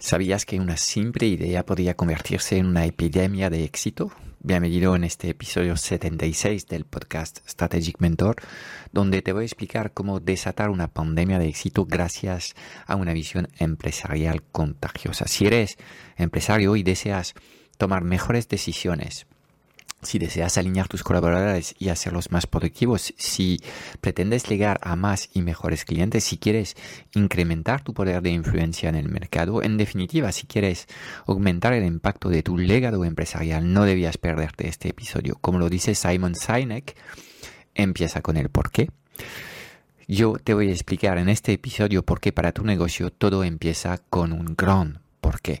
¿Sabías que una simple idea podría convertirse en una epidemia de éxito? Bienvenido en este episodio 76 del podcast Strategic Mentor, donde te voy a explicar cómo desatar una pandemia de éxito gracias a una visión empresarial contagiosa. Si eres empresario y deseas tomar mejores decisiones, si deseas alinear tus colaboradores y hacerlos más productivos, si pretendes llegar a más y mejores clientes, si quieres incrementar tu poder de influencia en el mercado, en definitiva, si quieres aumentar el impacto de tu legado empresarial, no debías perderte este episodio. Como lo dice Simon Sinek, empieza con el por qué. Yo te voy a explicar en este episodio por qué para tu negocio todo empieza con un gran por qué.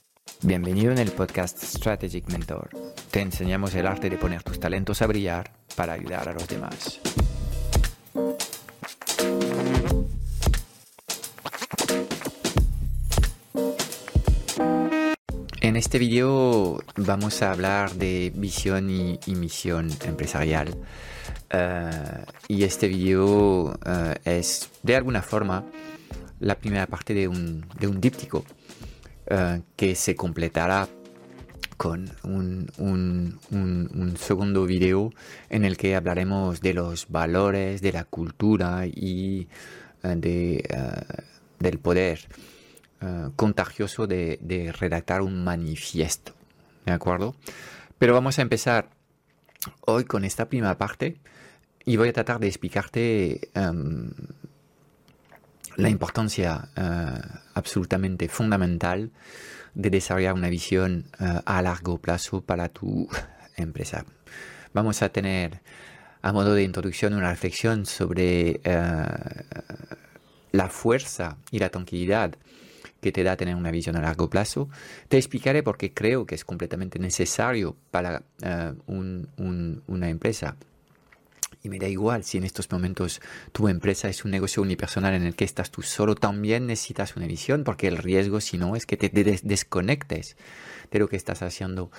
Bienvenido en el podcast Strategic Mentor. Te enseñamos el arte de poner tus talentos a brillar para ayudar a los demás. En este video vamos a hablar de visión y, misión empresarial. Eh, y este video eh, es de alguna forma la primera parte de un, de un díptico eh, que se completará con un, segundo video en el que hablaremos de los valores, de la cultura y eh, eh, del poder contagioso de, de, redactar un manifiesto. ¿De acuerdo? Pero vamos a empezar hoy con esta primera parte y voy a tratar de explicarte em, la importancia eh, absolutamente fundamental de desarrollar una visión eh, a largo plazo para tu empresa. Vamos a tener a modo de introducción una reflexión sobre eh, la fuerza y la tranquilidad que te da tener una visión a largo plazo. Te explicaré por qué creo que es completamente necesario para una empresa y me da igual si en estos momentos tu empresa es un negocio unipersonal en el que estás tú solo, también necesitas una visión porque el riesgo si no es que te desconectes de lo que estás haciendo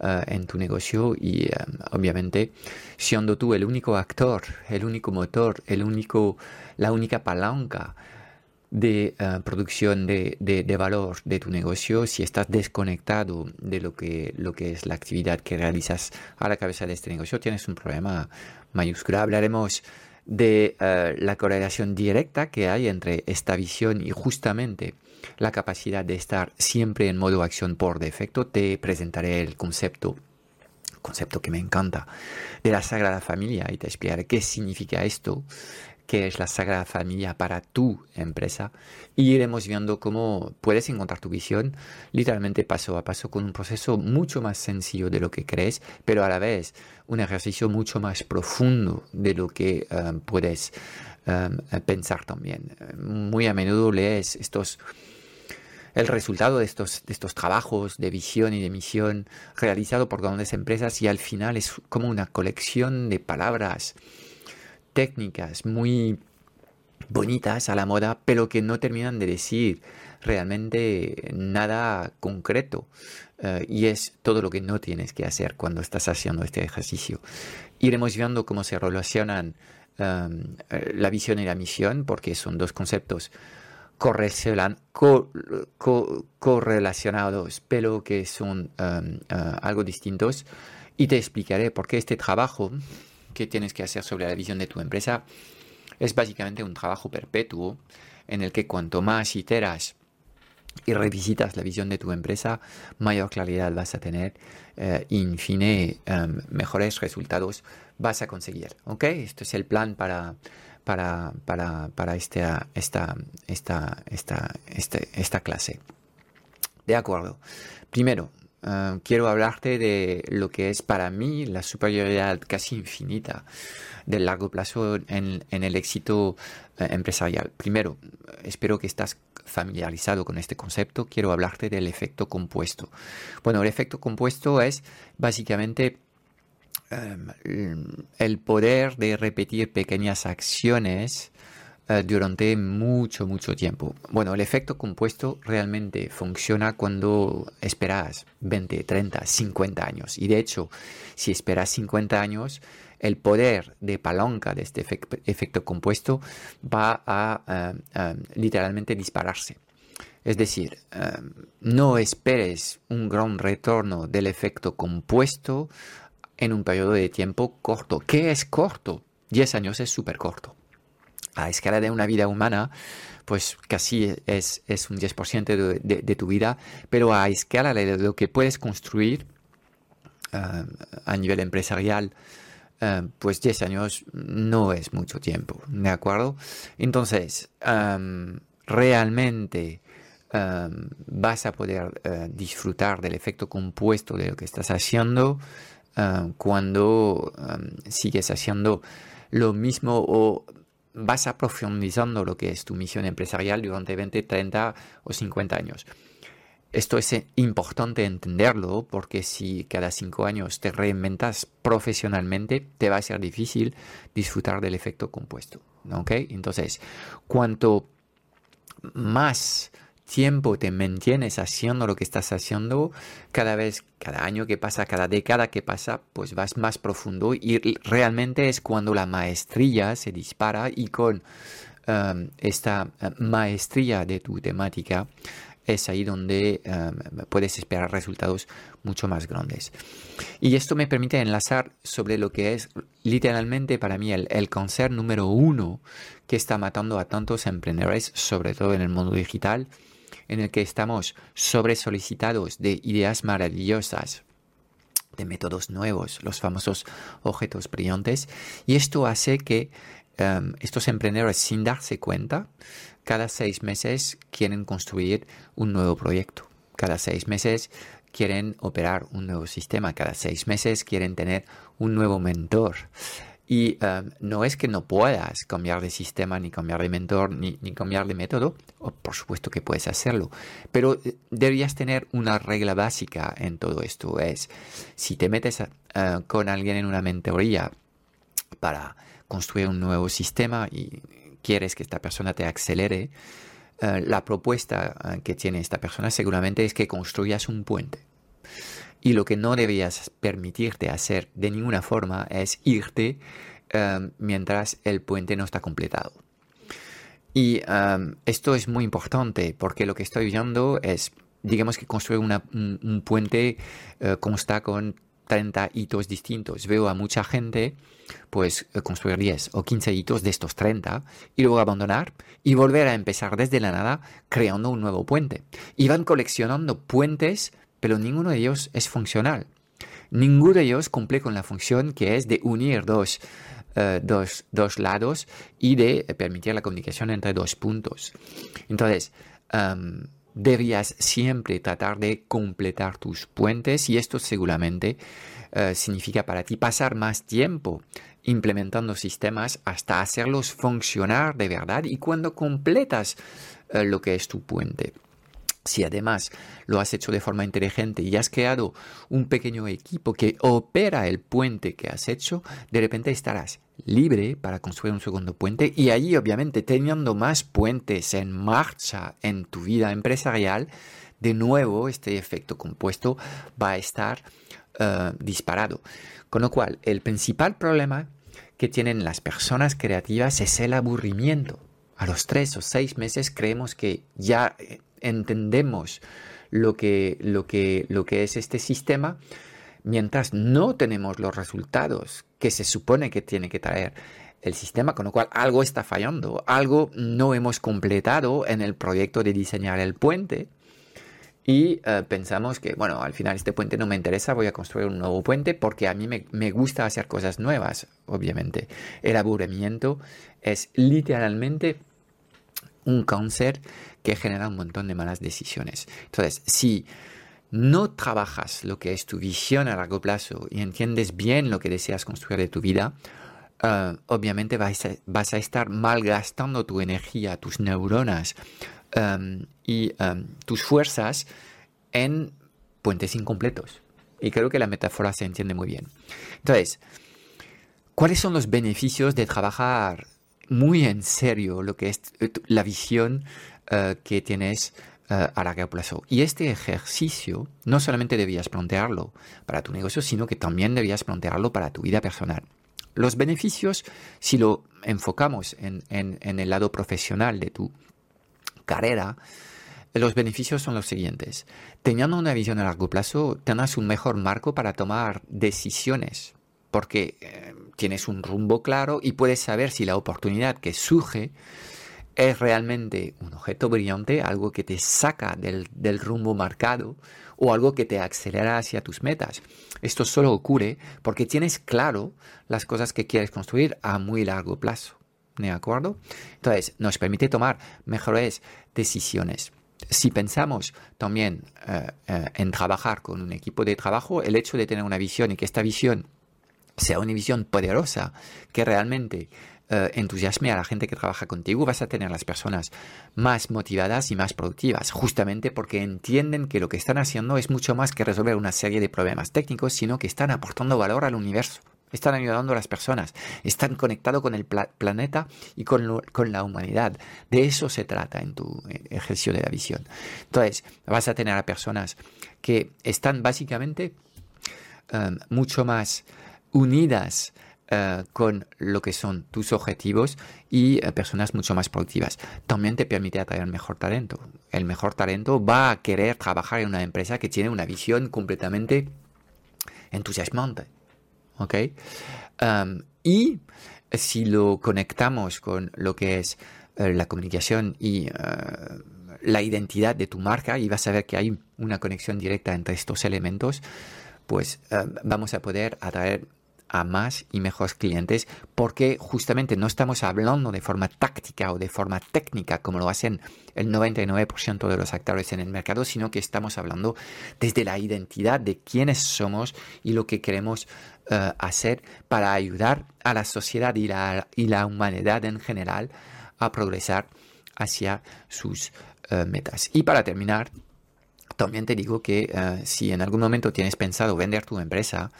eh, en tu negocio. Y eh, obviamente siendo tú el único actor, el único motor, el único, la única palanca de eh, producción de, de, valor de tu negocio, si estás desconectado de lo que, lo que es la actividad que realizas a la cabeza de este negocio, tienes un problema mayúscula. Hablaremos de eh, la correlación directa que hay entre esta visión y justamente la capacidad de estar siempre en modo acción por defecto. Te presentaré el concepto concepto que me encanta de la Sagrada Familia y te explicaré qué significa esto que es la Sagrada Familia para tu empresa y iremos viendo cómo puedes encontrar tu visión literalmente paso a paso con un proceso mucho más sencillo de lo que crees, pero a la vez un ejercicio mucho más profundo de lo que um, puedes um, pensar también. Muy a menudo lees estos el resultado de estos, de estos trabajos de visión y de misión realizado por grandes empresas y al final es como una colección de palabras técnicas muy bonitas a la moda, pero que no terminan de decir realmente nada concreto. Eh, y es todo lo que no tienes que hacer cuando estás haciendo este ejercicio. Iremos viendo cómo se relacionan em, eh, la visión y la misión, porque son dos conceptos correlacionados, pero que son em, eh, algo distintos. Y te explicaré por qué este trabajo tienes que hacer sobre la visión de tu empresa es básicamente un trabajo perpetuo en el que cuanto más iteras y revisitas la visión de tu empresa, mayor claridad vas a tener eh, y, en fin, em, mejores resultados vas a conseguir. ¿Ok? Esto es el plan para, para, para, para esta, esta, esta, esta, este, esta clase. De acuerdo. Primero, eh, quiero hablarte de lo que es para mí la superioridad casi infinita del largo plazo en, el éxito eh, empresarial. Primero, espero que estás familiarizado con este concepto. Quiero hablarte del efecto compuesto. Bueno, el efecto compuesto es básicamente el poder de repetir pequeñas acciones eh, durante mucho, mucho tiempo. Bueno, el efecto compuesto realmente funciona cuando esperas 20, 30, 50 años. Y de hecho, si esperas 50 años, el poder de palanca de este efecto compuesto va a eh, eh, literalmente dispararse. Es decir, no esperes un gran retorno del efecto compuesto en un periodo de tiempo corto. ¿Qué es corto? 10 años es súper corto a escala de una vida humana, pues casi es, es un 10% de, de, tu vida, pero a escala de lo que puedes construir eh, a nivel empresarial, eh, pues 10 años no es mucho tiempo, ¿de acuerdo? Entonces, em, realmente vas a poder eh, disfrutar del efecto compuesto de lo que estás haciendo cuando sigues haciendo lo mismo o vas a profundizando lo que es tu misión empresarial durante 20, 30 o 50 años. Esto es importante entenderlo porque si cada cinco años te reinventas profesionalmente, te va a ser difícil disfrutar del efecto compuesto. Entonces, cuanto más tiempo te mantienes haciendo lo que estás haciendo, cada vez, cada año que pasa, cada década que pasa, pues vas más profundo y realmente es cuando la maestría se dispara y con um, esta uh, maestría de tu temática es ahí donde um, puedes esperar resultados mucho más grandes. Y esto me permite enlazar sobre lo que es literalmente para mí el, el cáncer número uno que está matando a tantos emprendedores, sobre todo en el mundo digital, en el que estamos sobre solicitados de ideas maravillosas, de métodos nuevos, los famosos objetos brillantes, y esto hace que em, estos emprendedores, sin darse cuenta, cada seis meses quieren construir un nuevo proyecto. Cada seis meses quieren operar un nuevo sistema. Cada seis meses quieren tener un nuevo mentor. Y eh, no es que no puedas cambiar de sistema, ni cambiar de mentor, ni, cambiar de método, por supuesto que puedes hacerlo, pero eh, deberías tener una regla básica en todo esto. Es, si te metes eh, con alguien en una mentoría para construir un nuevo sistema y quieres que esta persona te acelere, la propuesta que tiene esta persona seguramente es que construyas un puente. Y lo que no deberías permitirte hacer de ninguna forma es irte em, mientras el puente no está completado. Y em, esto es muy importante porque lo que estoy viendo es, digamos que construir un, puente uh, consta con 30 hitos distintos. Veo a mucha gente pues eh, construir 10 o 15 hitos de estos 30 y luego abandonar y volver a empezar desde la nada creando un nuevo puente. Y van coleccionando puentes pero ninguno de ellos es funcional. Ninguno de ellos cumple con la función que es de unir dos, eh, dos, lados y de permitir la comunicación entre dos puntos. Entonces, um, deberías siempre tratar de completar tus puentes y esto seguramente eh, significa para ti pasar más tiempo implementando sistemas hasta hacerlos funcionar de verdad y cuando completas eh, lo que es tu puente si además lo has hecho de forma inteligente y has creado un pequeño equipo que opera el puente que has hecho, de repente estarás libre para construir un segundo puente y allí obviamente teniendo más puentes en marcha en tu vida empresarial, de nuevo este efecto compuesto va a estar eh, disparado. Con lo cual, el principal problema que tienen las personas creativas es el aburrimiento. A los tres o seis meses creemos que ya eh, entendemos lo que, lo que, lo que es este sistema, mientras no tenemos los resultados que se supone que tiene que traer el sistema, con lo cual algo está fallando, algo no hemos completado en el proyecto de diseñar el puente y eh, pensamos que, bueno, al final este puente no me interesa, voy a construir un nuevo puente porque a mí me, me gusta hacer cosas nuevas, obviamente. El aburrimiento es literalmente un cáncer que genera un montón de malas decisiones. Entonces, si no trabajas lo que es tu visión a largo plazo y entiendes bien lo que deseas construir de tu vida, eh, obviamente vas a, vas a, estar malgastando tu energía, tus neuronas em, y em, tus fuerzas en puentes incompletos. Y creo que la metáfora se entiende muy bien. Entonces, ¿cuáles son los beneficios de trabajar muy en serio lo que es la visión eh, que tienes eh, a largo plazo? Y este ejercicio no solamente debías plantearlo para tu negocio, sino que también debías plantearlo para tu vida personal. Los beneficios, si lo enfocamos en, en el lado profesional de tu carrera, los beneficios son los siguientes. Teniendo una visión a largo plazo, tendrás un mejor marco para tomar decisiones, porque eh, tienes un rumbo claro y puedes saber si la oportunidad que surge es realmente un objeto brillante, algo que te saca del, del, rumbo marcado o algo que te acelera hacia tus metas. Esto solo ocurre porque tienes claro las cosas que quieres construir a muy largo plazo. ¿De acuerdo? Entonces, nos permite tomar mejores decisiones si pensamos también eh, eh, en trabajar con un equipo de trabajo, el hecho de tener una visión y que esta visión sea una visión poderosa que realmente eh, entusiasme a la gente que trabaja contigo, vas a tener las personas más motivadas y más productivas, justamente porque entienden que lo que están haciendo es mucho más que resolver una serie de problemas técnicos, sino que están aportando valor al universo están ayudando a las personas, están conectados con el planeta y con, con, la humanidad. De eso se trata en tu eh, ejercicio de la visión. Entonces, vas a tener a personas que están básicamente um, mucho más unidas uh, con lo que son tus objetivos y uh, personas mucho más productivas. También te permite atraer mejor talento. El mejor talento va a querer trabajar en una empresa que tiene una visión completamente entusiasmante ¿ok? y si lo conectamos con lo que es eh, la comunicación y eh, la identidad de tu marca y vas a ver que hay una conexión directa entre estos elementos, pues vamos a poder atraer a más y mejores clientes porque justamente no estamos hablando de forma táctica o de forma técnica como lo hacen el 99% de los actores en el mercado, sino que estamos hablando desde la identidad de quiénes somos y lo que queremos eh, hacer para ayudar a la sociedad y la, y la humanidad en general a progresar hacia sus eh, metas. Y para terminar, también te digo que eh, si en algún momento tienes pensado vender tu empresa,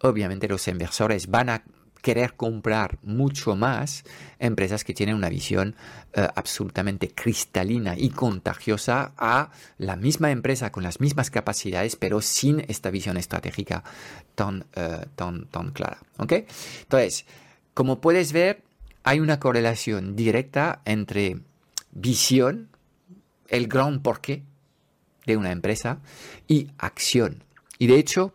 obviamente los inversores van a querer comprar mucho más empresas que tienen una visión eh, absolutamente cristalina y contagiosa a la misma empresa con las mismas capacidades, pero sin esta visión estratégica tan, eh, tan, tan clara. ¿okay? Entonces, como puedes ver, hay una correlación directa entre visión, el gran porqué de una empresa, y acción. Y de hecho,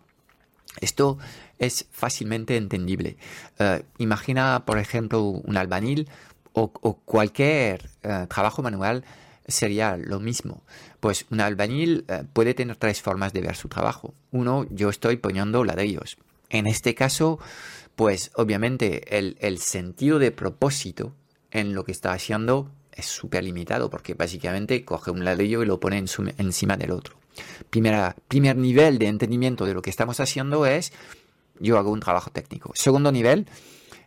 esto es fácilmente entendible. Eh, imagina, por ejemplo, un albañil o, cualquier eh, trabajo manual sería lo mismo. Pues un albañil eh, puede tener tres formas de ver su trabajo. Uno, yo estoy poniendo ladrillos. En este caso, pues obviamente el sentido de propósito en lo que está haciendo es súper limitado porque básicamente coge un ladrillo y lo pone encima del otro. Primer nivel de entendimiento de lo que estamos haciendo es yo hago un trabajo técnico. Segundo nivel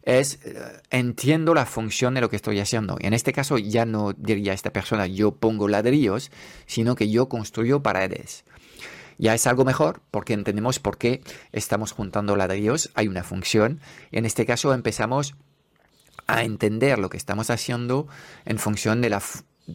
es eh, entiendo la función de lo que estoy haciendo. En este caso ya no diría esta persona yo pongo ladrillos, sino que yo construyo paredes. Ya es algo mejor porque entendemos por qué estamos juntando ladrillos, hay una función. En este caso empezamos a entender lo que estamos haciendo en función de la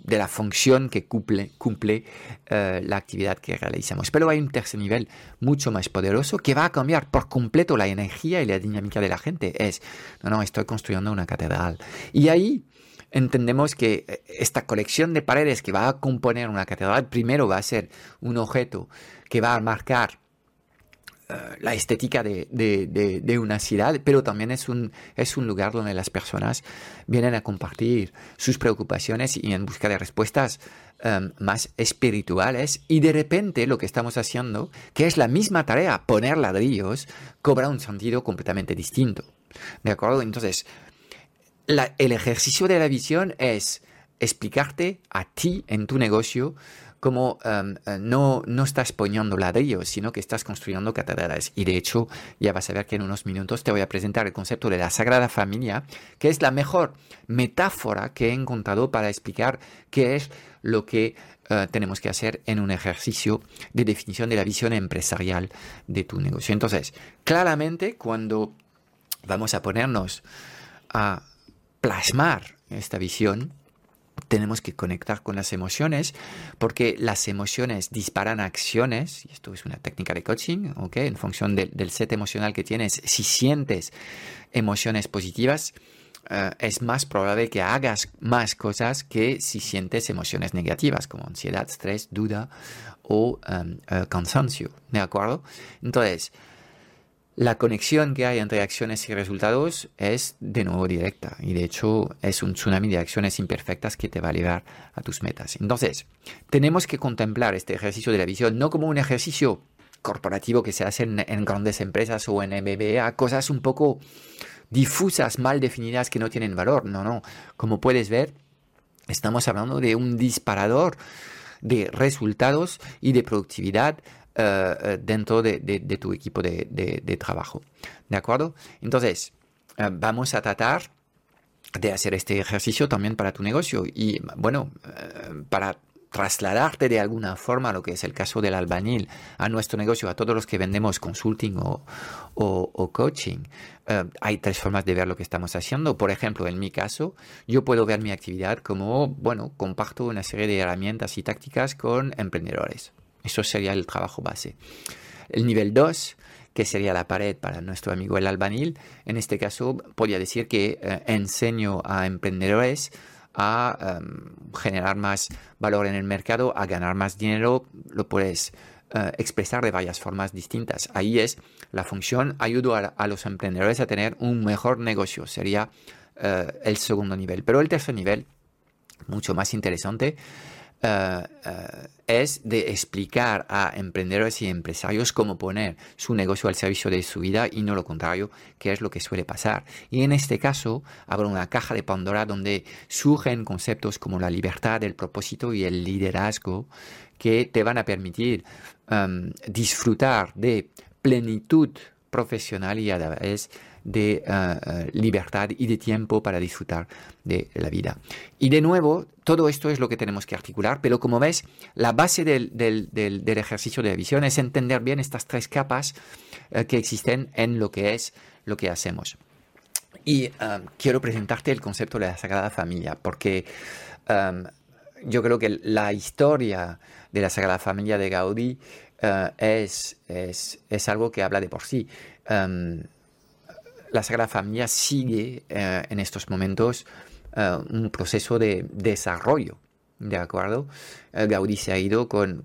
de la función que cumple, cumple eh, la actividad que realizamos. Pero hay un tercer nivel mucho más poderoso que va a cambiar por completo la energía y la dinámica de la gente. Es, no, no, estoy construyendo una catedral. Y ahí entendemos que eh, esta colección de paredes que va a componer una catedral primero va a ser un objeto que va a marcar la estética de, una ciudad, pero también es un, es un lugar donde las personas vienen a compartir sus preocupaciones y en busca de respuestas em, más espirituales y de repente lo que estamos haciendo, que es la misma tarea, poner ladrillos, cobra un sentido completamente distinto. ¿De acuerdo? Entonces, el ejercicio de la visión es explicarte a ti en tu negocio como em, eh, no, no estás poniendo ladrillos, sino que estás construyendo catedrales. Y de hecho, ya vas a ver que en unos minutos te voy a presentar el concepto de la Sagrada Familia, que es la mejor metáfora que he encontrado para explicar qué es lo que eh, tenemos que hacer en un ejercicio de definición de la visión empresarial de tu negocio. Entonces, claramente cuando vamos a ponernos a plasmar esta visión, tenemos que conectar con las emociones porque las emociones disparan acciones, y esto es una técnica de coaching, ¿ok? En función del set emocional que tienes, si sientes emociones positivas, eh, es más probable que hagas más cosas que si sientes emociones negativas como ansiedad, estrés, duda o em, eh, cansancio, ¿de acuerdo? Entonces, la conexión que hay entre acciones y resultados es de nuevo directa y de hecho es un tsunami de acciones imperfectas que te va a llevar a tus metas. Entonces, tenemos que contemplar este ejercicio de la visión no como un ejercicio corporativo que se hace en, grandes empresas o en MBA, cosas un poco difusas, mal definidas que no tienen valor. No, no. Como puedes ver, estamos hablando de un disparador de resultados y de productividad eh, eh, dentro de, tu equipo de, trabajo. ¿De acuerdo? Entonces, eh, vamos a tratar de hacer este ejercicio también para tu negocio y, bueno, para trasladarte de alguna forma, lo que es el caso del albañil, a nuestro negocio, a todos los que vendemos consulting o, coaching. hay tres formas de ver lo que estamos haciendo. Por ejemplo, en mi caso, yo puedo ver mi actividad como, bueno, comparto una serie de herramientas y tácticas con emprendedores. Eso sería el trabajo base. El nivel 2, que sería la pared para nuestro amigo el albanil, en este caso podría decir que eh, enseño a emprendedores a em, generar más valor en el mercado, a ganar más dinero, lo puedes eh, expresar de varias formas distintas. Ahí es la función, ayudo a, los emprendedores a tener un mejor negocio, sería eh, el segundo nivel. Pero el tercer nivel, mucho más interesante, eh, eh, es de explicar a emprendedores y empresarios cómo poner su negocio al servicio de su vida y no lo contrario, que es lo que suele pasar. Y en este caso, habrá una caja de Pandora donde surgen conceptos como la libertad, el propósito y el liderazgo que te van a permitir em, disfrutar de plenitud profesional y a la vez de eh, eh, libertad y de tiempo para disfrutar de la vida. Y de nuevo, todo esto es lo que tenemos que articular, pero como ves, la base del, ejercicio de visión es entender bien estas tres capas eh, que existen en lo que es lo que hacemos. Y quiero presentarte el concepto de la Sagrada Familia, porque yo creo que la historia de la Sagrada Familia de Gaudí es, es, algo que habla de por sí la Sagrada Familia sigue eh, en estos momentos eh, un proceso de desarrollo. ¿De acuerdo? Eh, Gaudí se ha ido con,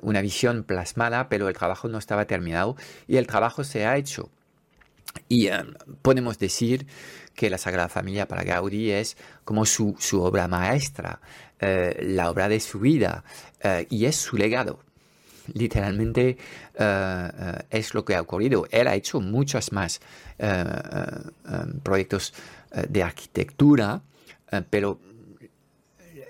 una visión plasmada, pero el trabajo no estaba terminado y el trabajo se ha hecho. Y podemos decir que la Sagrada Familia para Gaudí es como su, su obra maestra, la obra de su vida y es su legado literalmente eh, eh, es lo que ha ocurrido. Él ha hecho muchos más eh, proyectos de arquitectura, pero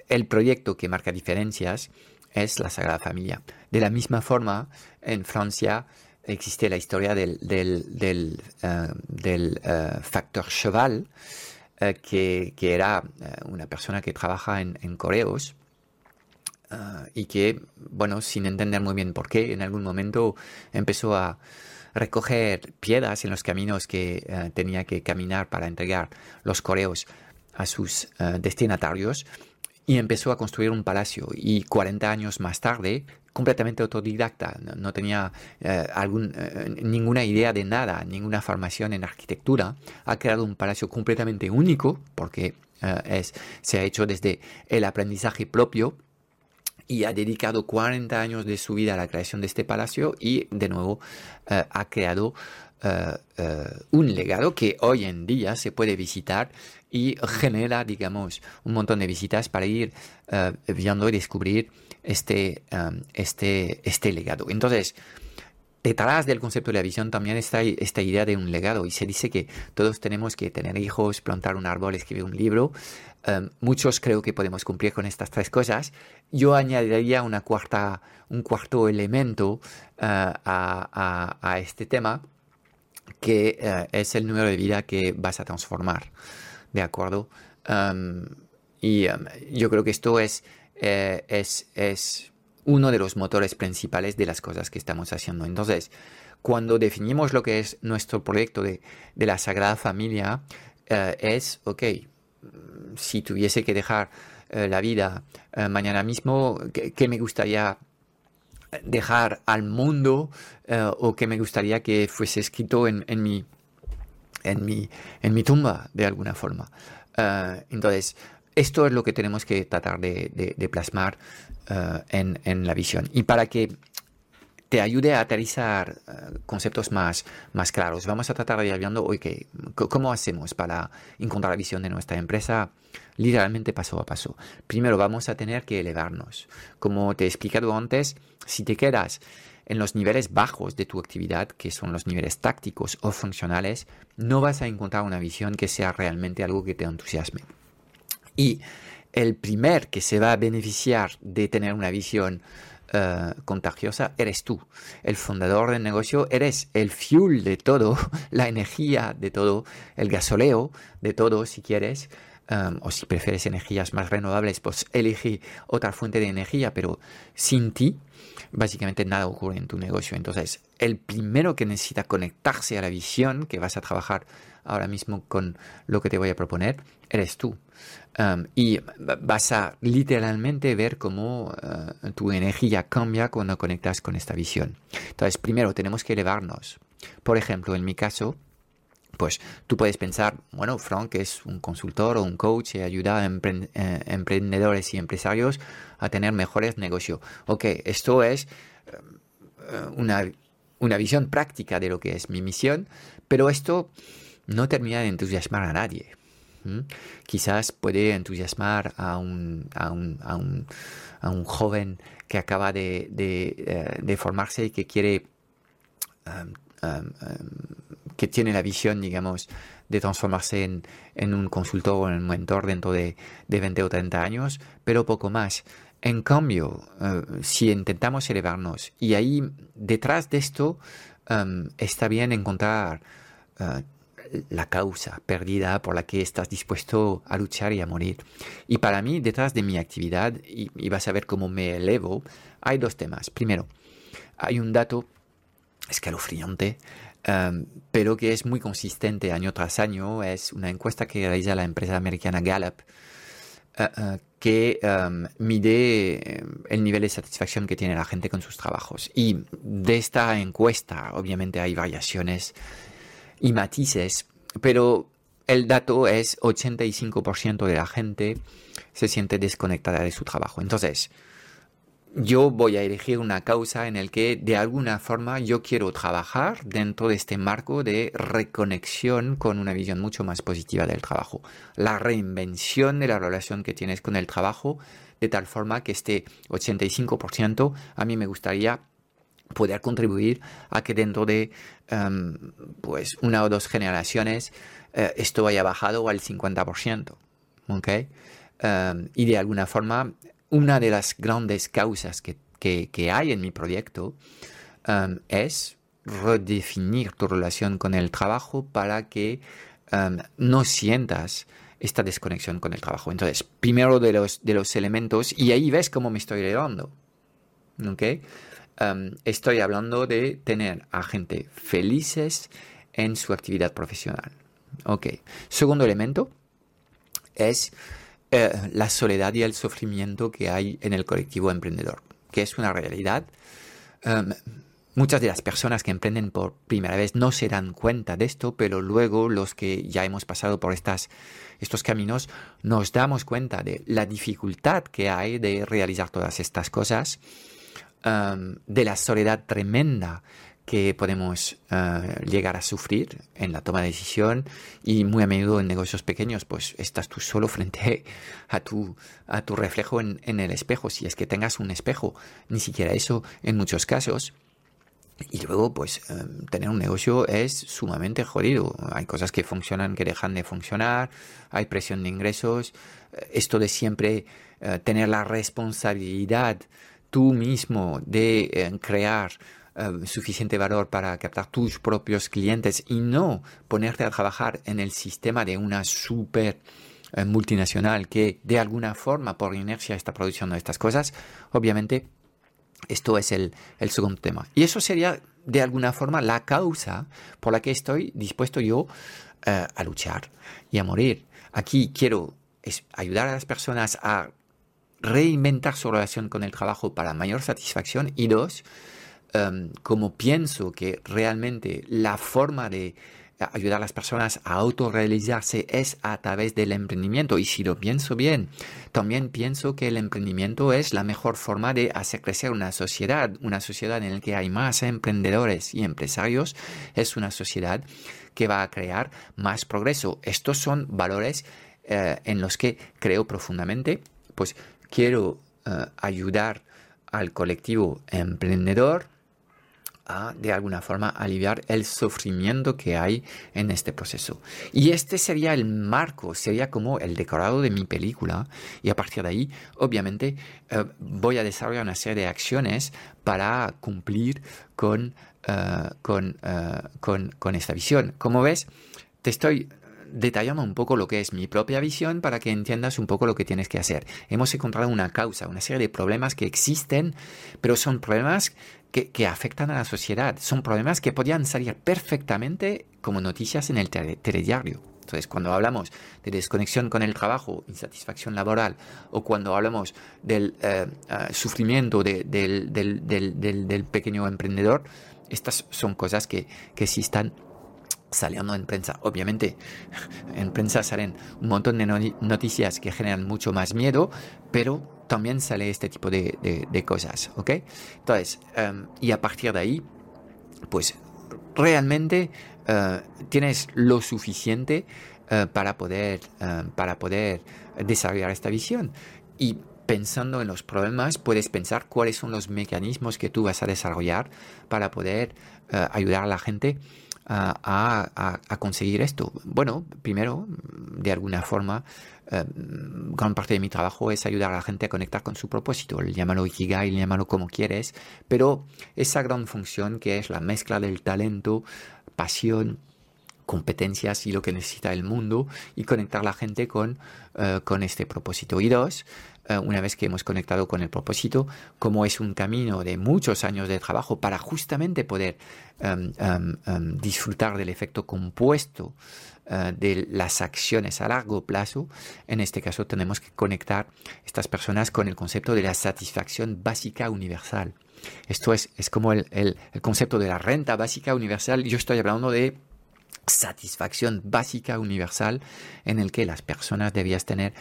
el proyecto que marca diferencias es la Sagrada Familia. De la misma forma, en Francia existe la historia del, factor Cheval, que, era una persona que trabaja en, en Ah, y que, bueno, sin entender muy bien por qué, en algún momento empezó a recoger piedras en los caminos que eh, tenía que caminar para entregar los correos a sus eh, destinatarios y empezó a construir un palacio. Y 40 años más tarde completamente autodidacta, no, tenía eh, ninguna idea de nada, ninguna formación en arquitectura, ha creado un palacio completamente único porque es, se ha hecho desde el aprendizaje propio y ha dedicado 40 años de su vida a la creación de este palacio y de nuevo eh, ha creado eh, eh, un legado que hoy en día se puede visitar y genera, digamos, un montón de visitas para ir viendo y descubrir este, este, este legado. Entonces, detrás del concepto de la visión también está esta idea de un legado y se dice que todos tenemos que tener hijos, plantar un árbol, escribir un libro. Em, muchos creo que podemos cumplir con estas tres cosas. Yo añadiría una cuarta, un cuarto elemento eh, a, este tema que eh, es el número de vida que vas a transformar. ¿De acuerdo? Em, y em, yo creo que esto es, eh, es, es uno de los motores principales de las cosas que estamos haciendo. Entonces, cuando definimos lo que es nuestro proyecto de, la Sagrada Familia, eh, es, ok, si tuviese que dejar eh, la vida eh, mañana mismo, ¿qué, me gustaría dejar al mundo o qué me gustaría que fuese escrito en, mi, en, mi, en mi tumba de alguna forma? entonces, esto es lo que tenemos que tratar de, plasmar eh, en, la visión. Y para que te ayude a aterrizar eh, conceptos más, claros, vamos a tratar de ir hablando hoy cómo hacemos para encontrar la visión de nuestra empresa literalmente paso a paso. Primero vamos a tener que elevarnos. Como te he explicado antes, si te quedas en los niveles bajos de tu actividad, que son los niveles tácticos o funcionales, no vas a encontrar una visión que sea realmente algo que te entusiasme. Y el primer que se va a beneficiar de tener una visión eh, contagiosa eres tú. El fundador del negocio eres el fuel de todo, la energía de todo, el gasoleo de todo si quieres. O si prefieres energías más renovables, pues elige otra fuente de energía, pero sin ti, básicamente nada ocurre en tu negocio. Entonces, el primero que necesita conectarse a la visión que vas a trabajar ahora mismo con lo que te voy a proponer, eres tú. Y vas a literalmente ver cómo uh, tu energía cambia cuando conectas con esta visión. Entonces, primero tenemos que elevarnos. Por ejemplo, en mi caso, pues tú puedes pensar, bueno, Frank es un consultor o un coach y ayuda a eh, emprendedores y empresarios a tener mejores negocios. Ok, esto es eh, una, una visión práctica de lo que es mi misión, pero esto no termina de entusiasmar a nadie. Quizás puede entusiasmar a un, a un, a un, joven que acaba de, de, eh, formarse y que quiere, que tiene la visión, digamos, de transformarse en, en, un consultor o en un mentor dentro de, de 20 o 30 años, pero poco más. En cambio, uh, si intentamos elevarnos, y ahí detrás de esto está bien encontrar uh, la causa perdida por la que estás dispuesto a luchar y a morir. Y para mí, detrás de mi actividad, y, vas a ver cómo me elevo, hay dos temas. Primero, hay un dato escalofriante, um, pero que es muy consistente año tras año. Es una encuesta que realiza la empresa americana Gallup, uh, uh, que um, mide um, el nivel de satisfacción que tiene la gente con sus trabajos. Y de esta encuesta, obviamente, hay variaciones y matices, pero el dato es 85% de la gente se siente desconectada de su trabajo. Entonces, yo voy a elegir una causa en el que de alguna forma yo quiero trabajar dentro de este marco de reconexión con una visión mucho más positiva del trabajo. La reinvención de la relación que tienes con el trabajo de tal forma que este 85% a mí me gustaría poder contribuir a que dentro de em, pues una o dos generaciones eh, esto haya bajado al 50%. ¿okay? Em, y de alguna forma, una de las grandes causas que, que, hay en mi proyecto em, es redefinir tu relación con el trabajo para que no sientas esta desconexión con el trabajo. Entonces, primero de los, de los elementos, y ahí ves cómo me estoy elevando. ¿okay? estoy hablando de tener a gente felices en su actividad profesional. Ok. Segundo elemento es eh, la soledad y el sufrimiento que hay en el colectivo emprendedor, que es una realidad. muchas de las personas que emprenden por primera vez no se dan cuenta de esto, pero luego los que ya hemos pasado por estas, estos caminos nos damos cuenta de la dificultad que hay de realizar todas estas cosas de la soledad tremenda que podemos eh, llegar a sufrir en la toma de decisión y muy a menudo en negocios pequeños, pues estás tú solo frente a tu, a tu reflejo en, el espejo, si es que tengas un espejo, ni siquiera eso en muchos casos. Y luego, pues, em, tener un negocio es sumamente jodido. Hay cosas que funcionan, que dejan de funcionar, hay presión de ingresos. Esto de siempre eh, tener la responsabilidad tú mismo de eh, crear eh, suficiente valor para captar tus propios clientes y no ponerte a trabajar en el sistema de una super multinacional que de alguna forma por inercia está produciendo estas cosas, obviamente esto es el, segundo tema. Y eso sería de alguna forma la causa por la que estoy dispuesto yo eh, a luchar y a morir. Aquí quiero ayudar a las personas a reinventar su relación con el trabajo para mayor satisfacción y dos, em, como pienso que realmente la forma de ayudar a las personas a autorrealizarse es a través del emprendimiento. Y si lo pienso bien, también pienso que el emprendimiento es la mejor forma de hacer crecer una sociedad. Una sociedad en la que hay más emprendedores y empresarios es una sociedad que va a crear más progreso. Estos son valores eh, en los que creo profundamente. Pues quiero eh, ayudar al colectivo emprendedor de alguna forma aliviar el sufrimiento que hay en este proceso. Y este sería el marco, sería como el decorado de mi película y a partir de ahí obviamente eh, voy a desarrollar una serie de acciones para cumplir con, eh, eh, con, con esta visión. Como ves, te estoy detallando un poco lo que es mi propia visión para que entiendas un poco lo que tienes que hacer. Hemos encontrado una causa, una serie de problemas que existen, pero son problemas que, afectan a la sociedad. Son problemas que podían salir perfectamente como noticias en el telediario. Entonces, cuando hablamos de desconexión con el trabajo, insatisfacción laboral, o cuando hablamos del eh, eh, sufrimiento del, del, pequeño emprendedor, estas son cosas que, que sí están saliendo en prensa. Obviamente, en prensa salen un montón de noticias que generan mucho más miedo, pero también sale este tipo de, cosas, ¿ok? Entonces, em, y a partir de ahí, pues realmente eh, tienes lo suficiente eh, para, poder, eh, para poder desarrollar esta visión. Y pensando en los problemas, puedes pensar cuáles son los mecanismos que tú vas a desarrollar para poder ayudar a la gente a, conseguir esto? Bueno, primero, de alguna forma, eh, gran parte de mi trabajo es ayudar a la gente a conectar con su propósito. Llámalo Ikigai, llámalo como quieres, pero esa gran función que es la mezcla del talento, pasión, competencias y lo que necesita el mundo y conectar a la gente con, eh, con este propósito. Y dos, una vez que hemos conectado con el propósito, como es un camino de muchos años de trabajo para justamente poder em, em, em, disfrutar del efecto compuesto eh, de las acciones a largo plazo, en este caso tenemos que conectar estas personas con el concepto de la satisfacción básica universal. Esto es, es como el, el concepto de la renta básica universal. Yo estoy hablando de satisfacción básica universal en el que las personas debían tener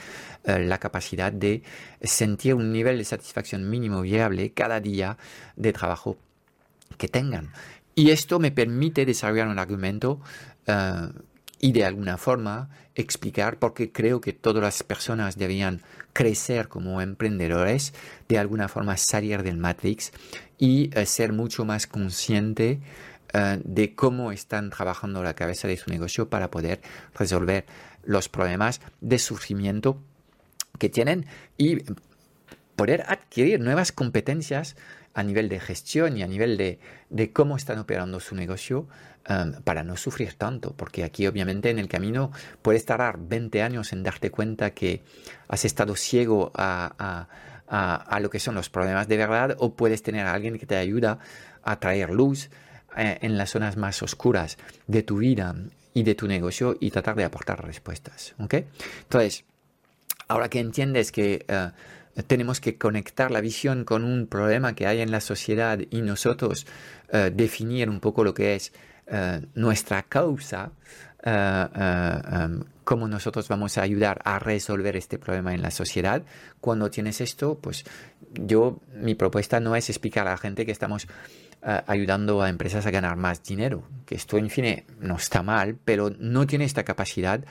eh, la capacidad de sentir un nivel de satisfacción mínimo viable cada día de trabajo que tengan. Y esto me permite desarrollar un argumento eh, y de alguna forma explicar por qué creo que todas las personas debían crecer como emprendedores, de alguna forma salir del Matrix y eh, ser mucho más consciente eh, de cómo están trabajando la cabeza de su negocio para poder resolver los problemas de sufrimiento que tienen y poder adquirir nuevas competencias a nivel de gestión y a nivel de, cómo están operando su negocio eh, para no sufrir tanto, porque aquí obviamente en el camino puedes tardar 20 años en darte cuenta que has estado ciego a, a lo que son los problemas de verdad o puedes tener a alguien que te ayuda a traer luz eh, en las zonas más oscuras de tu vida y de tu negocio y tratar de aportar respuestas. Entonces, ahora que entiendes que eh, tenemos que conectar la visión con un problema que hay en la sociedad y nosotros eh, definir un poco lo que es nuestra causa, em, cómo nosotros vamos a ayudar a resolver este problema en la sociedad. Cuando tienes esto, pues yo, mi propuesta no es explicar a la gente que estamos ayudando a empresas a ganar más dinero. Que esto, en fin, no está mal, pero no tiene esta capacidad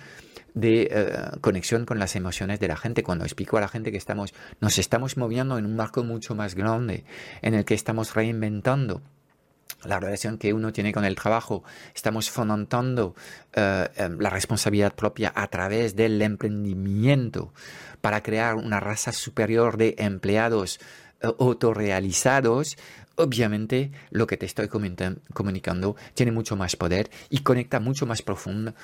de eh, conexión con las emociones de la gente. Cuando explico a la gente que estamos, nos estamos moviendo en un marco mucho más grande, en el que estamos reinventando la relación que uno tiene con el trabajo, estamos fomentando eh, la responsabilidad propia a través del emprendimiento para crear una raza superior de empleados eh, autorrealizados, obviamente lo que te estoy comunicando tiene mucho más poder y conecta mucho más profundo,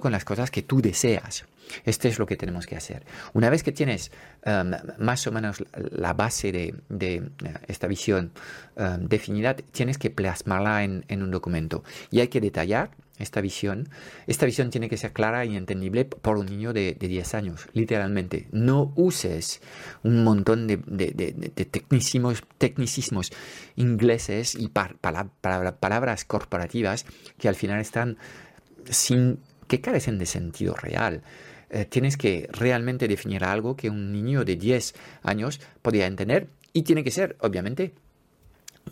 con las cosas que tú deseas. Esto es lo que tenemos que hacer. Una vez que tienes um, más o menos la base de, uh, esta visión um, definida, tienes que plasmarla en un documento y hay que detallar esta visión. Esta visión tiene que ser clara y entendible por un niño de, 10 años, literalmente. No uses un montón de, tecnicismos, ingleses y palabras corporativas que al final están sin que carecen de sentido real. Eh, tienes que realmente definir algo que un niño de 10 años podría entender y tiene que ser, obviamente,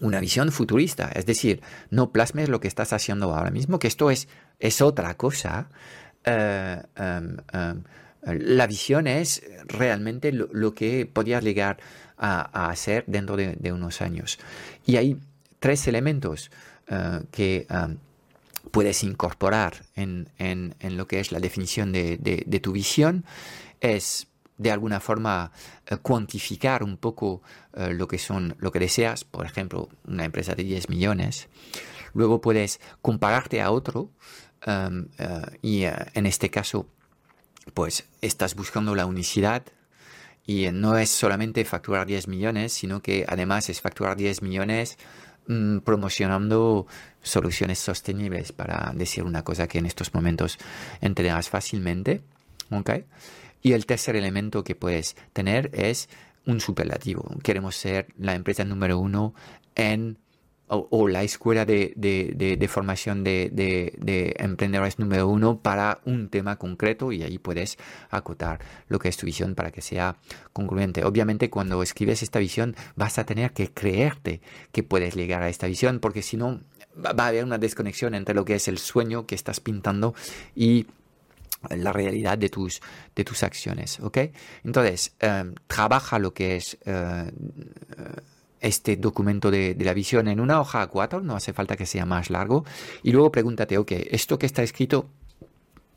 una visión futurista, es decir, no plasmes lo que estás haciendo ahora mismo, que esto es, es otra cosa. Eh, em, em, la visión es realmente lo, que podrías llegar a, hacer dentro de, unos años. Y hay tres elementos eh, que em, puedes incorporar en, lo que es la definición de, de tu visión. Es de alguna forma eh, cuantificar un poco eh, lo que son lo que deseas, por ejemplo, una empresa de 10 millones. Luego puedes compararte a otro em, eh, y en este caso pues estás buscando la unicidad y no es solamente facturar 10 millones, sino que además es facturar 10 millones mm, promocionando soluciones sostenibles, para decir una cosa que en estos momentos entenderás fácilmente. ¿okay? Y el tercer elemento que puedes tener es un superlativo. Queremos ser la empresa número uno en o, la escuela de, de, formación de, emprendedores número uno para un tema concreto y ahí puedes acotar lo que es tu visión para que sea congruente. Obviamente cuando escribes esta visión vas a tener que creerte que puedes llegar a esta visión porque si no va a haber una desconexión entre lo que es el sueño que estás pintando y la realidad de tus, de tus acciones, ¿ok? Entonces, em, trabaja lo que es eh, este documento de, la visión en una hoja A4, no hace falta que sea más largo, y luego pregúntate, ok, esto que está escrito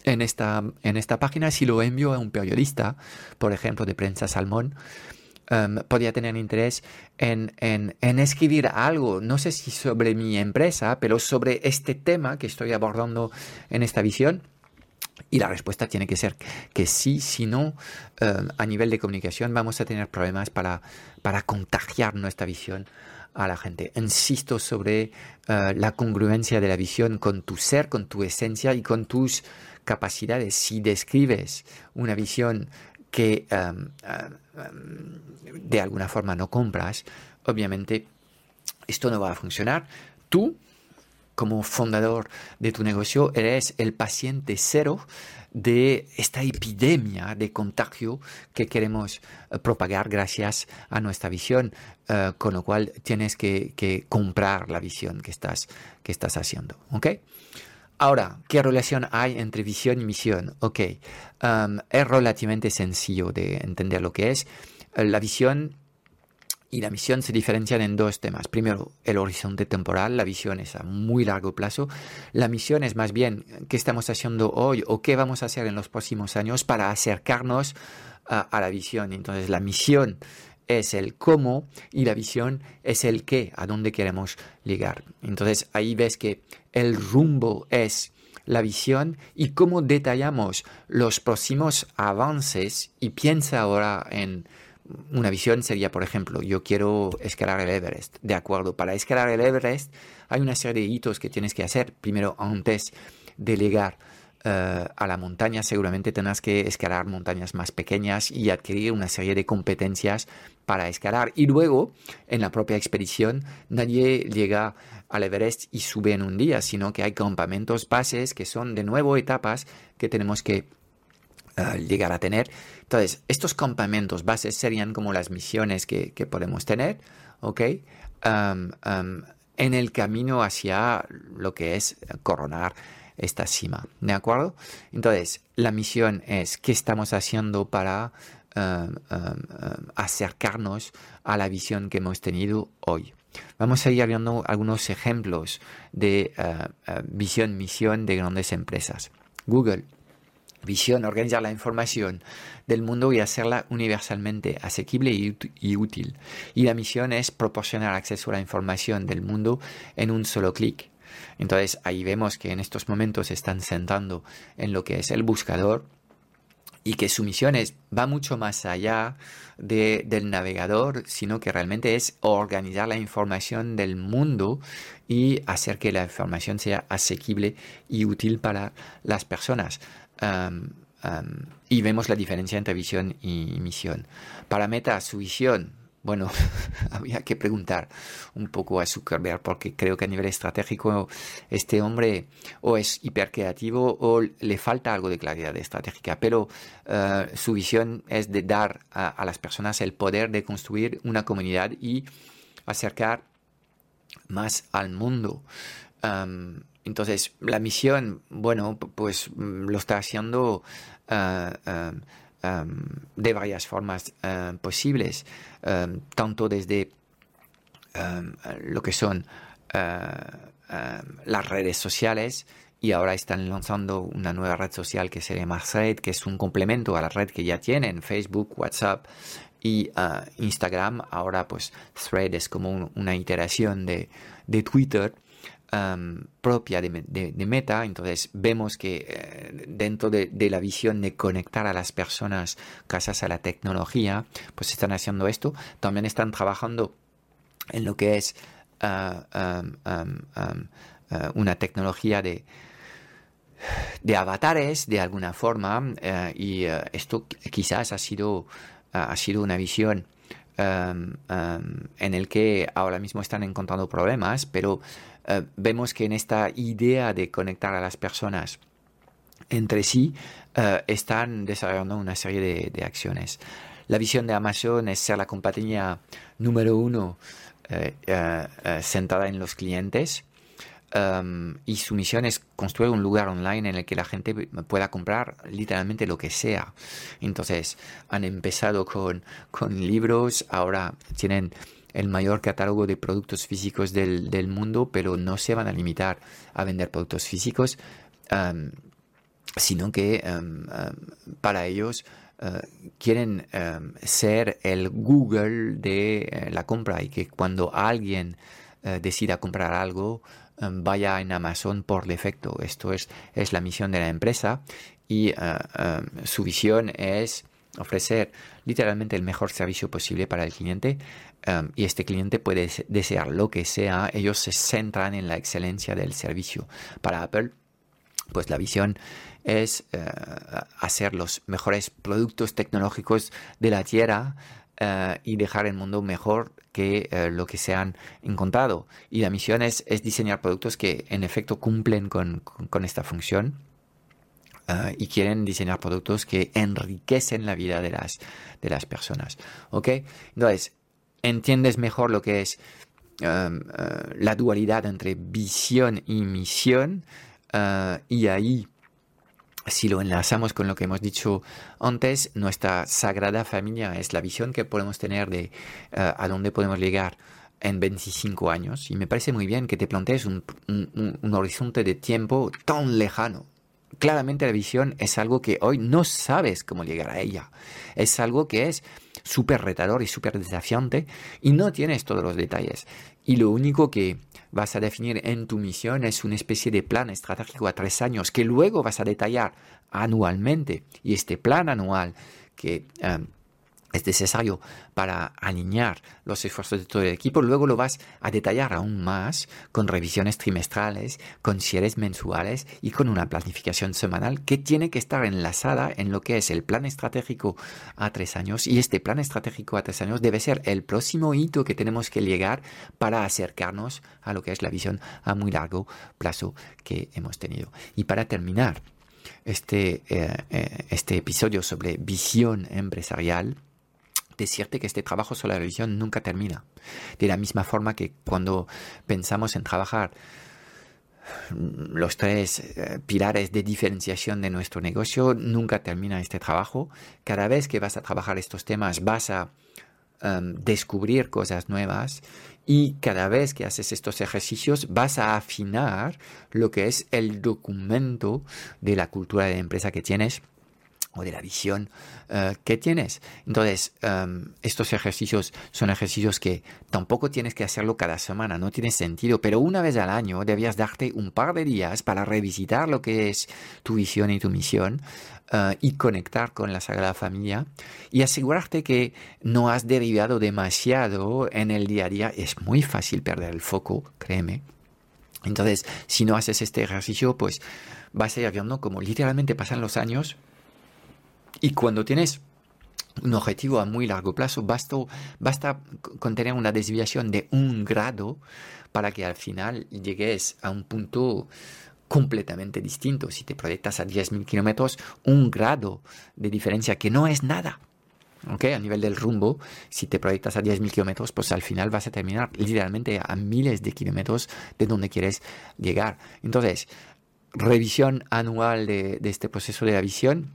en esta, en esta página, si lo envío a un periodista, por ejemplo, de prensa Salmón, em, podría tener interés en, en, en, escribir algo, no sé si sobre mi empresa, pero sobre este tema que estoy abordando en esta visión. Y la respuesta tiene que ser que sí, si no, eh, a nivel de comunicación vamos a tener problemas para, para contagiar nuestra visión a la gente. Insisto sobre eh, la congruencia de la visión con tu ser, con tu esencia y con tus capacidades. Si describes una visión que em, de alguna forma no compras, obviamente esto no va a funcionar. Tú como fundador de tu negocio, eres el paciente cero de esta epidemia de contagio que queremos eh, propagar gracias a nuestra visión, eh, con lo cual tienes que, comprar la visión que estás, que estás haciendo. ¿ok? Ahora, ¿qué relación hay entre visión y misión? Ok, um, es relativamente sencillo de entender lo que es. La visión y la misión se diferencian en dos temas. Primero, el horizonte temporal, la visión es a muy largo plazo. La misión es más bien qué estamos haciendo hoy o qué vamos a hacer en los próximos años para acercarnos a, la visión. Entonces, la misión es el cómo y la visión es el qué, a dónde queremos llegar. Entonces, ahí ves que el rumbo es la visión y cómo detallamos los próximos avances y piensa ahora en una visión sería, por ejemplo, yo quiero escalar el Everest. De acuerdo, para escalar el Everest hay una serie de hitos que tienes que hacer. Primero, antes de llegar eh, a la montaña, seguramente tendrás que escalar montañas más pequeñas y adquirir una serie de competencias para escalar. Y luego, en la propia expedición, nadie llega al Everest y sube en un día, sino que hay campamentos bases que son de nuevo etapas que tenemos que llegar a tener. Entonces, estos campamentos bases serían como las misiones que, podemos tener, ¿ok? en el camino hacia lo que es coronar esta cima, ¿de acuerdo? Entonces, la misión es qué estamos haciendo para acercarnos a la visión que hemos tenido hoy. vamos a ir viendo algunos ejemplos de visión, misión de grandes empresas. Google visión, organizar la información del mundo y hacerla universalmente asequible y, útil. Y la misión es proporcionar acceso a la información del mundo en un solo clic. Entonces ahí vemos que en estos momentos se están sentando en lo que es el buscador y que su misión es, va mucho más allá del navegador, sino que realmente es organizar la información del mundo y hacer que la información sea asequible y útil para las personas y vemos la diferencia entre visión y misión. Para Meta, su visión, bueno, había que preguntar un poco a Zuckerberg porque creo que a nivel estratégico este hombre o es hipercreativo o le falta algo de claridad estratégica, pero eh, su visión es de dar a, las personas el poder de construir una comunidad y acercar más al mundo. Entonces, la misión, bueno, pues mm, lo está haciendo em, de varias formas eh, posibles, em, tanto desde em, lo que son las redes sociales, y ahora están lanzando una nueva red social que se llama Thread, que es un complemento a la red que ya tienen, Facebook, WhatsApp y Instagram. Ahora pues Thread es como una iteración de, de Twitter propia de, Meta. Entonces vemos que eh, dentro de, la visión de conectar a las personas gracias a la tecnología, pues están haciendo esto. También están trabajando en lo que es ah, eh, una tecnología de, de avatares de alguna forma eh, y esto quizás ha sido, ha sido una visión en el que ahora mismo están encontrando problemas, pero eh, vemos que en esta idea de conectar a las personas entre sí, eh, están desarrollando una serie de, acciones. La visión de Amazon es ser la compañía número uno eh, sentada en los clientes. y su misión es construir un lugar online en el que la gente pueda comprar literalmente lo que sea. Entonces, han empezado con, con libros, ahora tienen el mayor catálogo de productos físicos del, mundo, pero no se van a limitar a vender productos físicos, sino que para ellos eh, quieren ser el Google de eh, la compra y que cuando alguien eh, decida comprar algo, vaya en Amazon por defecto. Esto es, es la misión de la empresa y su visión es ofrecer literalmente el mejor servicio posible para el cliente um, y este cliente puede desear lo que sea, ellos se centran en la excelencia del servicio. Para Apple, pues la visión es uh, hacer los mejores productos tecnológicos de la Tierra uh, y dejar el mundo mejor que uh, lo que se han encontrado. Y la misión es, diseñar productos que en efecto cumplen con esta función Ah, y quieren diseñar productos que enriquecen la vida de las, de las personas. ¿Ok? Entonces, entiendes mejor lo que es um, uh, la dualidad entre visión y misión uh, y ahí si lo enlazamos con lo que hemos dicho antes, nuestra sagrada familia es la visión que podemos tener de uh, a dónde podemos llegar en 25 años. Y me parece muy bien que te plantees un, un horizonte de tiempo tan lejano, claramente la visión es algo que hoy no sabes cómo llegar a ella. Es algo que es súper retador y súper desafiante y no tienes todos los detalles. Y lo único que vas a definir en tu misión es una especie de plan estratégico a tres años que luego vas a detallar anualmente. Y este plan anual que eh, es necesario para alinear los esfuerzos de todo el equipo, luego lo vas a detallar aún más con revisiones trimestrales, con cierres mensuales y con una planificación semanal que tiene que estar enlazada en lo que es el plan estratégico a tres años y este plan estratégico a tres años debe ser el próximo hito que tenemos que llegar para acercarnos a lo que es la visión a muy largo plazo que hemos tenido. Y para terminar, este, eh, eh, este episodio sobre visión empresarial, decirte que este trabajo sobre la revisión nunca termina. De la misma forma que cuando pensamos en trabajar los tres eh, pilares de diferenciación de nuestro negocio, nunca termina este trabajo. Cada vez que vas a trabajar estos temas vas a em, descubrir cosas nuevas y cada vez que haces estos ejercicios vas a afinar lo que es el documento de la cultura de empresa que tienes o de la visión eh, que tienes. Entonces, em, estos ejercicios son ejercicios que tampoco tienes que hacerlo cada semana, no tiene sentido, pero una vez al año debías darte un par de días para revisitar lo que es tu visión y tu misión eh, y conectar con la Sagrada Familia y asegurarte que no has derivado demasiado en el día a día. Es muy fácil perder el foco, créeme. Entonces, si no haces este ejercicio, pues vas a ir viendo como literalmente pasan los años y cuando tienes un objetivo a muy largo plazo, basta, basta con tener una desviación de un grado para que al final llegues a un punto completamente distinto. Si te proyectas a 10.000 kilómetros, un grado de diferencia que no es nada. ¿okay? A nivel del rumbo, si te proyectas a 10.000 kilómetros, pues al final vas a terminar literalmente a miles de kilómetros de donde quieres llegar. Entonces, revisión anual de, de este proceso de la visión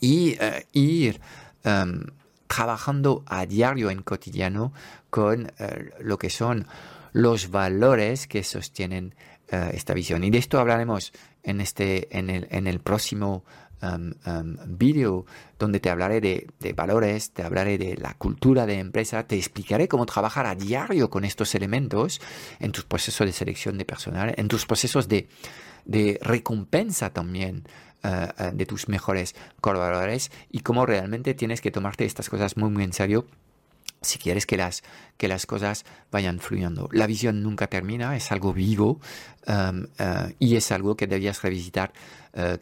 y eh, ir em, trabajando a diario en cotidiano con eh, lo que son los valores que sostienen eh, esta visión. Y de esto hablaremos en, este, en, el, en el próximo em, vídeo donde te hablaré de, de, valores, te hablaré de la cultura de empresa, te explicaré cómo trabajar a diario con estos elementos en tus procesos de selección de personal, en tus procesos de, de recompensa también eh, eh, de tus mejores colaboradores y cómo realmente tienes que tomarte estas cosas muy, muy en serio si quieres que las, que las cosas vayan fluyendo. La visión nunca termina, es algo vivo um, uh, y es algo que debías revisitar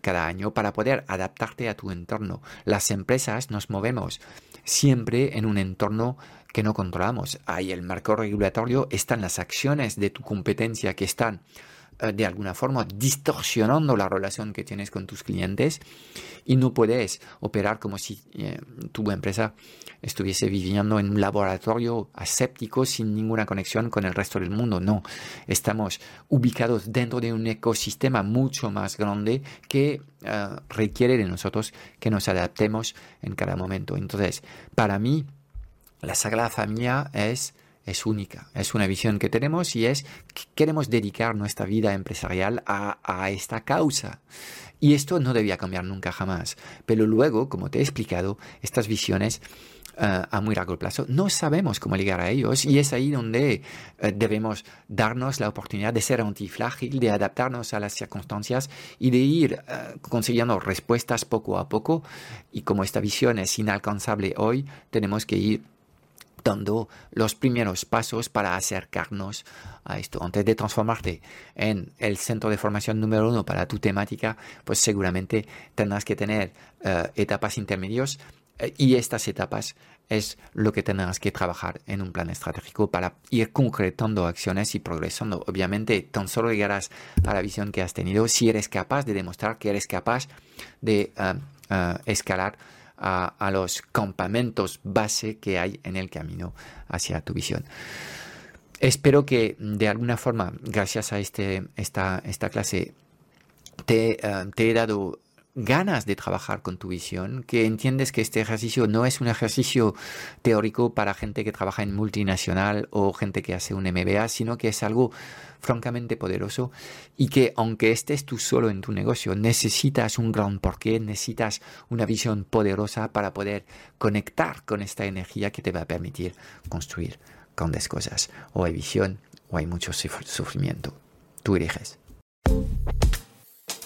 cada año para poder adaptarte a tu entorno. Las empresas nos movemos siempre en un entorno que no controlamos. Hay el marco regulatorio, están las acciones de tu competencia que están eh, de alguna forma distorsionando la relación que tienes con tus clientes y no puedes operar como si eh, tu empresa estuviese viviendo en un laboratorio aséptico sin ninguna conexión con el resto del mundo. No, estamos ubicados dentro de un ecosistema mucho más grande que eh, requiere de nosotros que nos adaptemos en cada momento. Entonces, para mí, la Sagrada Familia es es única, es una visión que tenemos y es que queremos dedicar nuestra vida empresarial a, esta causa. Y esto no debía cambiar nunca jamás. Pero luego, como te he explicado, estas visiones eh, a muy largo plazo, no sabemos cómo llegar a ellos y es ahí donde eh, debemos darnos la oportunidad de ser antifrágil, de adaptarnos a las circunstancias y de ir eh, consiguiendo respuestas poco a poco. Y como esta visión es inalcanzable hoy, tenemos que ir dando los primeros pasos para acercarnos a esto. Antes de transformarte en el centro de formación número uno para tu temática, pues seguramente tendrás que tener eh, etapas intermedios eh, y estas etapas es lo que tendrás que trabajar en un plan estratégico para ir concretando acciones y progresando. Obviamente, tan solo llegarás a la visión que has tenido si eres capaz de demostrar que eres capaz de eh, escalar a, los campamentos base que hay en el camino hacia tu visión. Espero que de alguna forma, gracias a este, esta, esta clase, te, eh, te he dado ganas de trabajar con tu visión, que entiendes que este ejercicio no es un ejercicio teórico para gente que trabaja en multinacional o gente que hace un MBA, sino que es algo francamente poderoso y que aunque estés tú solo en tu negocio, necesitas un gran porqué, necesitas una visión poderosa para poder conectar con esta energía que te va a permitir construir grandes cosas. O hay visión o hay mucho sufrimiento. Tú eliges.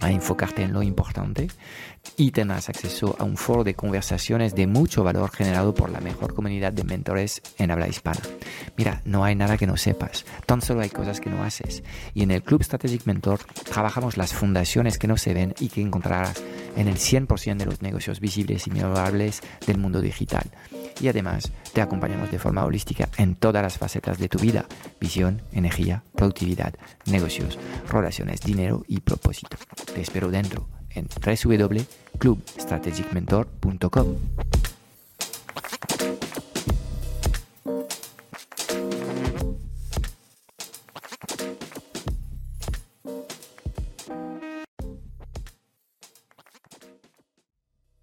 a enfocarte en lo importante y tendrás acceso a un foro de conversaciones de mucho valor generado por la mejor comunidad de mentores en habla hispana. Mira, no hay nada que no sepas, tan solo hay cosas que no haces. Y en el Club Strategic Mentor trabajamos las fundaciones que no se ven y que encontrarás en el 100% de los negocios visibles y memorables del mundo digital. Y además te acompañamos de forma holística en todas las facetas de tu vida, visión, energía, productividad, negocios, relaciones, dinero y propósito. Te espero dentro en www.clubstrategicmentor.com.